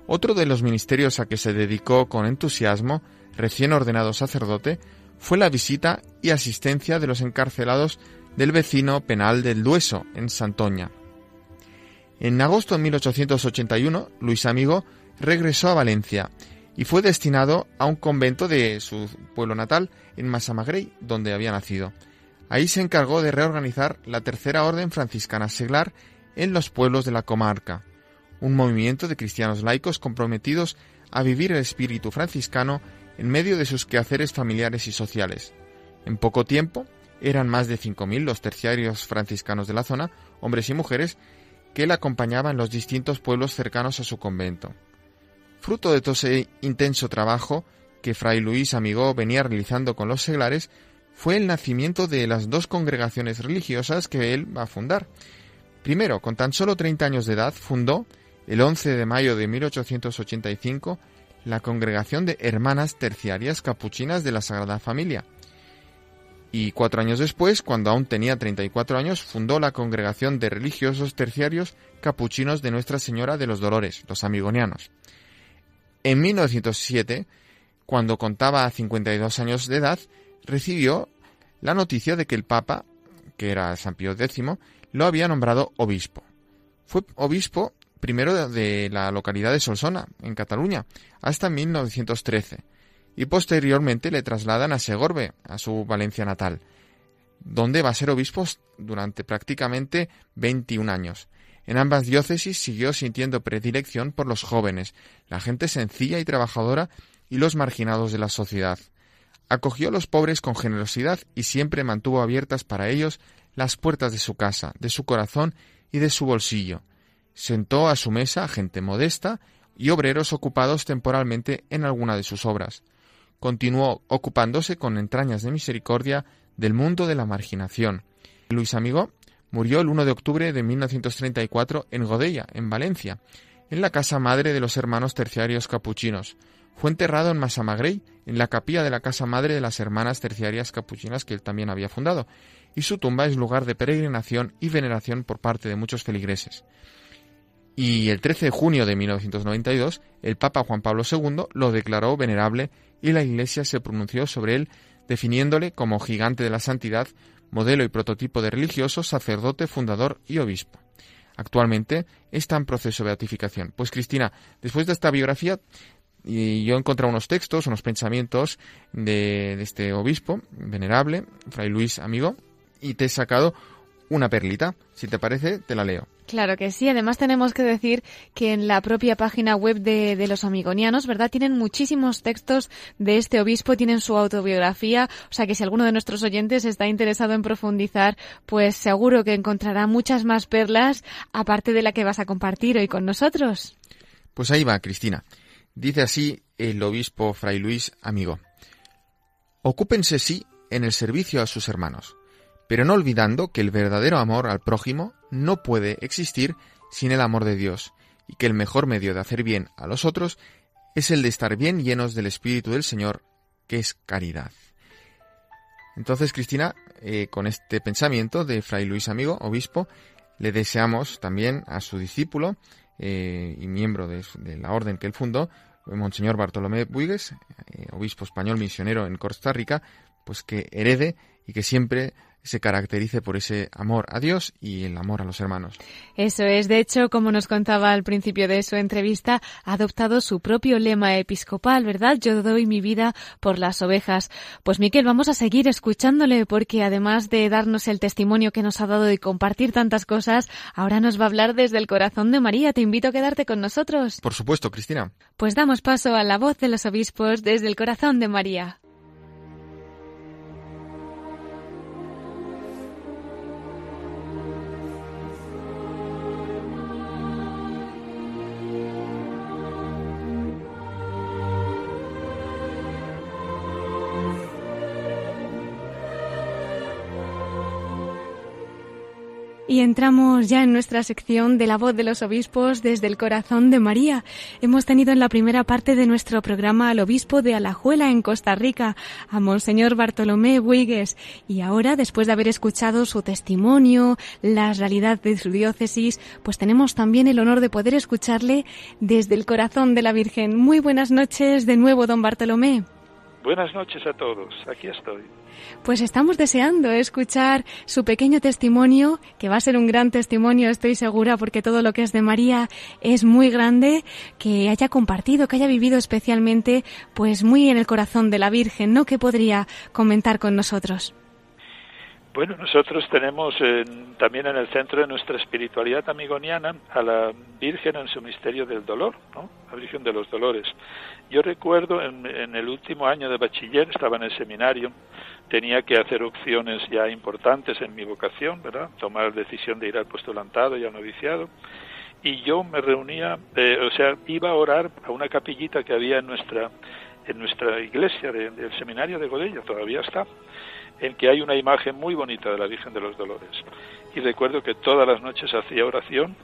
Otro de los ministerios a que se dedicó con entusiasmo, recién ordenado sacerdote, fue la visita y asistencia de los encarcelados del vecino penal del Dueso, en Santoña. En agosto de 1881, Luis Amigo regresó a Valencia y fue destinado a un convento de su pueblo natal, en Massamagrey, donde había nacido. Ahí se encargó de reorganizar la Tercera Orden Franciscana Seglar en los pueblos de la comarca, un movimiento de cristianos laicos comprometidos a vivir el espíritu franciscano en medio de sus quehaceres familiares y sociales. En poco tiempo, eran más de 5.000 los terciarios franciscanos de la zona, hombres y mujeres, que le acompañaban en los distintos pueblos cercanos a su convento. Fruto de todo ese intenso trabajo que Fray Luis Amigó venía realizando con los seglares, fue el nacimiento de las dos congregaciones religiosas que él va a fundar. Primero, con tan solo 30 años de edad, fundó, el 11 de mayo de 1885, la Congregación de Hermanas Terciarias Capuchinas de la Sagrada Familia. Y cuatro años después, cuando aún tenía 34 años, fundó la Congregación de Religiosos Terciarios Capuchinos de Nuestra Señora de los Dolores, los Amigonianos. En 1907, cuando contaba 52 años de edad, recibió la noticia de que el Papa, que era San Pío X, lo había nombrado obispo. Fue obispo primero de la localidad de Solsona, en Cataluña, hasta 1913, y posteriormente le trasladan a Segorbe, a su Valencia natal, donde va a ser obispo durante prácticamente 21 años. En ambas diócesis siguió sintiendo predilección por los jóvenes, la gente sencilla y trabajadora y los marginados de la sociedad. Acogió a los pobres con generosidad y siempre mantuvo abiertas para ellos las puertas de su casa, de su corazón y de su bolsillo. Sentó a su mesa a gente modesta y obreros ocupados temporalmente en alguna de sus obras. Continuó ocupándose con entrañas de misericordia del mundo de la marginación. Luis Amigo murió el 1 de octubre de 1934 en Godella, en Valencia, en la casa madre de los hermanos terciarios capuchinos. Fue enterrado en Massamagrey, en la capilla de la casa madre de las hermanas terciarias capuchinas que él también había fundado, y su tumba es lugar de peregrinación y veneración por parte de muchos feligreses. Y el 13 de junio de 1992, el Papa Juan Pablo II lo declaró venerable y la Iglesia se pronunció sobre él, definiéndole como gigante de la santidad, modelo y prototipo de religioso, sacerdote, fundador y obispo. Actualmente está en proceso de beatificación. Pues Cristina, después de esta biografía, y yo he encontrado unos textos, unos pensamientos de, de este obispo venerable, Fray Luis Amigo, y te he sacado una perlita. Si te parece, te la leo. Claro que sí. Además tenemos que decir que en la propia página web de, de, los amigonianos, ¿verdad? Tienen muchísimos textos de este obispo, tienen su autobiografía. O sea que si alguno de nuestros oyentes está interesado en profundizar, pues seguro que encontrará muchas más perlas aparte de la que vas a compartir hoy con nosotros. Pues ahí va, Cristina. Dice así el obispo Fray Luis Amigo. Ocúpense sí en el servicio a sus hermanos pero no olvidando que el verdadero amor al prójimo no puede existir sin el amor de Dios, y que el mejor medio de hacer bien a los otros es el de estar bien llenos del Espíritu del Señor, que es caridad. Entonces, Cristina, eh, con este pensamiento de Fray Luis Amigo, obispo, le deseamos también a su discípulo eh, y miembro de, la orden que él fundó, Monseñor Bartolomé Buigues, eh, obispo español misionero en Costa Rica, pues que herede y que siempre se caracterice por ese amor a Dios y el amor a los hermanos. Eso es, de hecho, como nos contaba al principio de su entrevista, ha adoptado su propio lema episcopal, ¿verdad? Yo doy mi vida por las ovejas. Pues Miquel, vamos a seguir escuchándole porque además de darnos el testimonio que nos ha dado y compartir tantas cosas, ahora nos va a hablar desde el corazón de María. Te invito a quedarte con nosotros. Por supuesto, Cristina. Pues damos paso a la voz de los obispos desde el corazón de María. Y entramos ya en nuestra sección de la voz de los obispos desde el corazón de María. Hemos tenido en la primera parte de nuestro programa al obispo de Alajuela en Costa Rica, a Monseñor Bartolomé Huigues. Y ahora, después de haber escuchado su testimonio, la realidad de su diócesis, pues tenemos también el honor de poder escucharle desde el corazón de la Virgen. Muy buenas noches de nuevo, don Bartolomé. Buenas noches a todos. Aquí estoy. Pues estamos deseando escuchar su pequeño testimonio, que va a ser un gran testimonio, estoy segura, porque todo lo que es de María es muy grande, que haya compartido, que haya vivido especialmente, pues muy en el corazón de la Virgen, ¿no? ¿Qué podría comentar con nosotros? Bueno, nosotros tenemos también en el centro de nuestra espiritualidad amigoniana a la Virgen en su misterio del dolor, ¿no? La Virgen de los Dolores. Yo recuerdo en, en el último año de bachiller, estaba en el seminario, tenía que hacer opciones ya importantes en mi vocación, ¿verdad? Tomar decisión de ir al postulantado y al noviciado. Y yo me reunía, eh, o sea, iba a orar a una capillita que había en nuestra en nuestra iglesia de, del seminario de Godella, todavía está, en que hay una imagen muy bonita de la Virgen de los Dolores. Y recuerdo que todas las noches hacía oración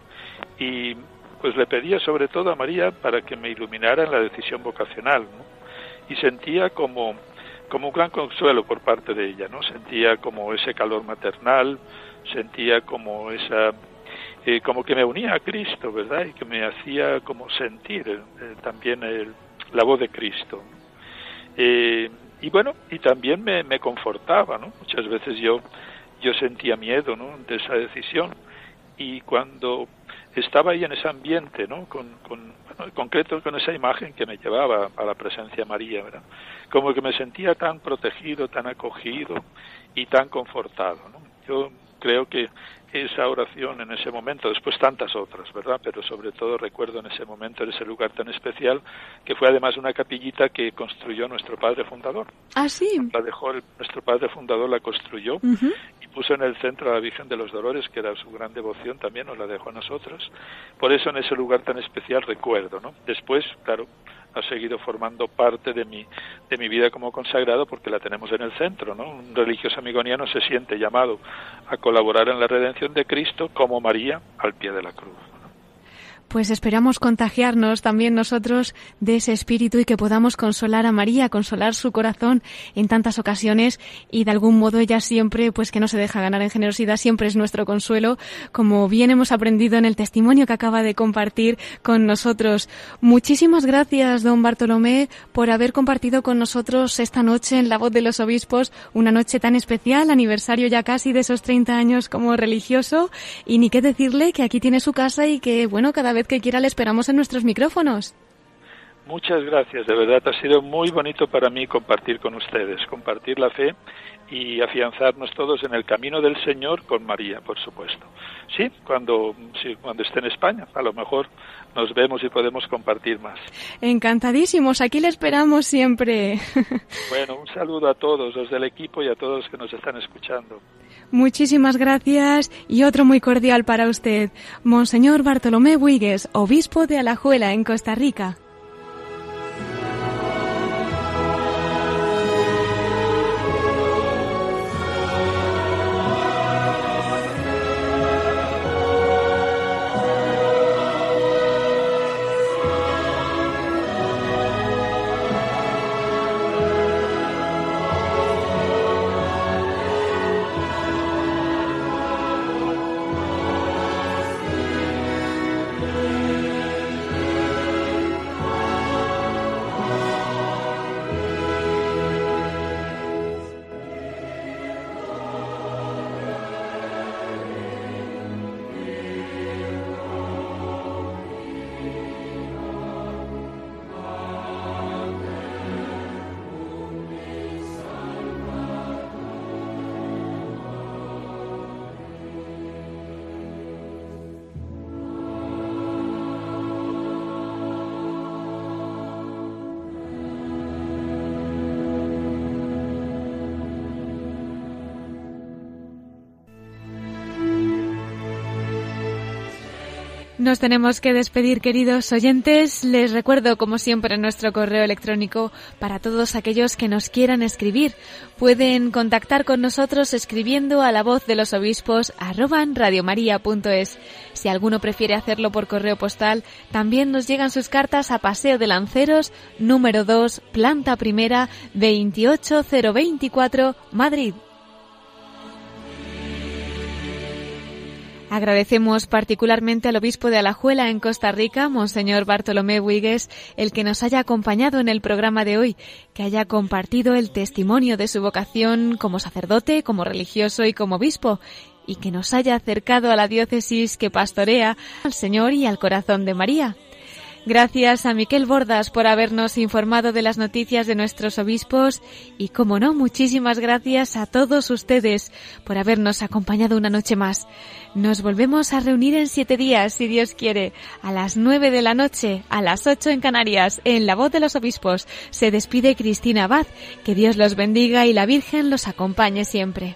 y pues le pedía sobre todo a María para que me iluminara en la decisión vocacional. Y sentía como como un gran consuelo por parte de ella, ¿no? Sentía como ese calor maternal, sentía como esa eh, como que me unía a Cristo, ¿verdad? Y que me hacía como sentir eh, también la voz de Cristo. Eh, y bueno, y también me, me confortaba, ¿no? Muchas veces yo, yo sentía miedo, ¿no? De esa decisión. Y cuando estaba ahí en ese ambiente, ¿no? Con, con bueno, en concreto con esa imagen que me llevaba a la presencia de María, ¿verdad? Como que me sentía tan protegido, tan acogido y tan confortado, ¿no? Yo creo que esa oración en ese momento, después tantas otras, ¿verdad? Pero sobre todo recuerdo en ese momento, en ese lugar tan especial, que fue además una capillita que construyó nuestro padre fundador. Ah, sí. La dejó, el, nuestro padre fundador la construyó uh -huh. y puso en el centro a la Virgen de los Dolores, que era su gran devoción, también nos la dejó a nosotros. Por eso en ese lugar tan especial recuerdo, ¿no? Después, claro, ha seguido formando parte de mi, de mi vida como consagrado porque la tenemos en el centro, ¿no? Un religioso amigoniano se siente llamado a colaborar en la redención de Cristo como María al pie de la cruz. Pues esperamos contagiarnos también nosotros de ese espíritu y que podamos consolar a María, consolar su corazón en tantas ocasiones y de algún modo ella siempre, pues que no se deja ganar en generosidad, siempre es nuestro consuelo, como bien hemos aprendido en el testimonio que acaba de compartir con nosotros. Muchísimas gracias, don Bartolomé, por haber compartido con nosotros esta noche en La Voz de los Obispos, una noche tan especial, aniversario ya casi de esos 30 años como religioso, y ni qué decirle que aquí tiene su casa y que, bueno, cada vez que quiera le esperamos en nuestros micrófonos. Muchas gracias, de verdad ha sido muy bonito para mí compartir con ustedes, compartir la fe y afianzarnos todos en el camino del Señor con María, por supuesto. Sí, cuando, sí, cuando esté en España, a lo mejor nos vemos y podemos compartir más. Encantadísimos, aquí le esperamos siempre. Bueno, un saludo a todos los del equipo y a todos los que nos están escuchando. Muchísimas gracias y otro muy cordial para usted, Monseñor Bartolomé Buigues, obispo de Alajuela, en Costa Rica. Nos tenemos que despedir, queridos oyentes. Les recuerdo, como siempre, nuestro correo electrónico para todos aquellos que nos quieran escribir. Pueden contactar con nosotros escribiendo a la voz de los obispos radiomaria.es. Si alguno prefiere hacerlo por correo postal, también nos llegan sus cartas a Paseo de Lanceros, número 2, planta primera, 28024, Madrid. Agradecemos particularmente al obispo de Alajuela en Costa Rica, Monseñor Bartolomé Buigues, el que nos haya acompañado en el programa de hoy, que haya compartido el testimonio de su vocación como sacerdote, como religioso y como obispo, y que nos haya acercado a la diócesis que pastorea al Señor y al corazón de María. Gracias a Miquel Bordas por habernos informado de las noticias de nuestros obispos y, como no, muchísimas gracias a todos ustedes por habernos acompañado una noche más. Nos volvemos a reunir en siete días, si Dios quiere, a las nueve de la noche, a las ocho en Canarias, en La Voz de los Obispos. Se despide Cristina Abad. Que Dios los bendiga y la Virgen los acompañe siempre.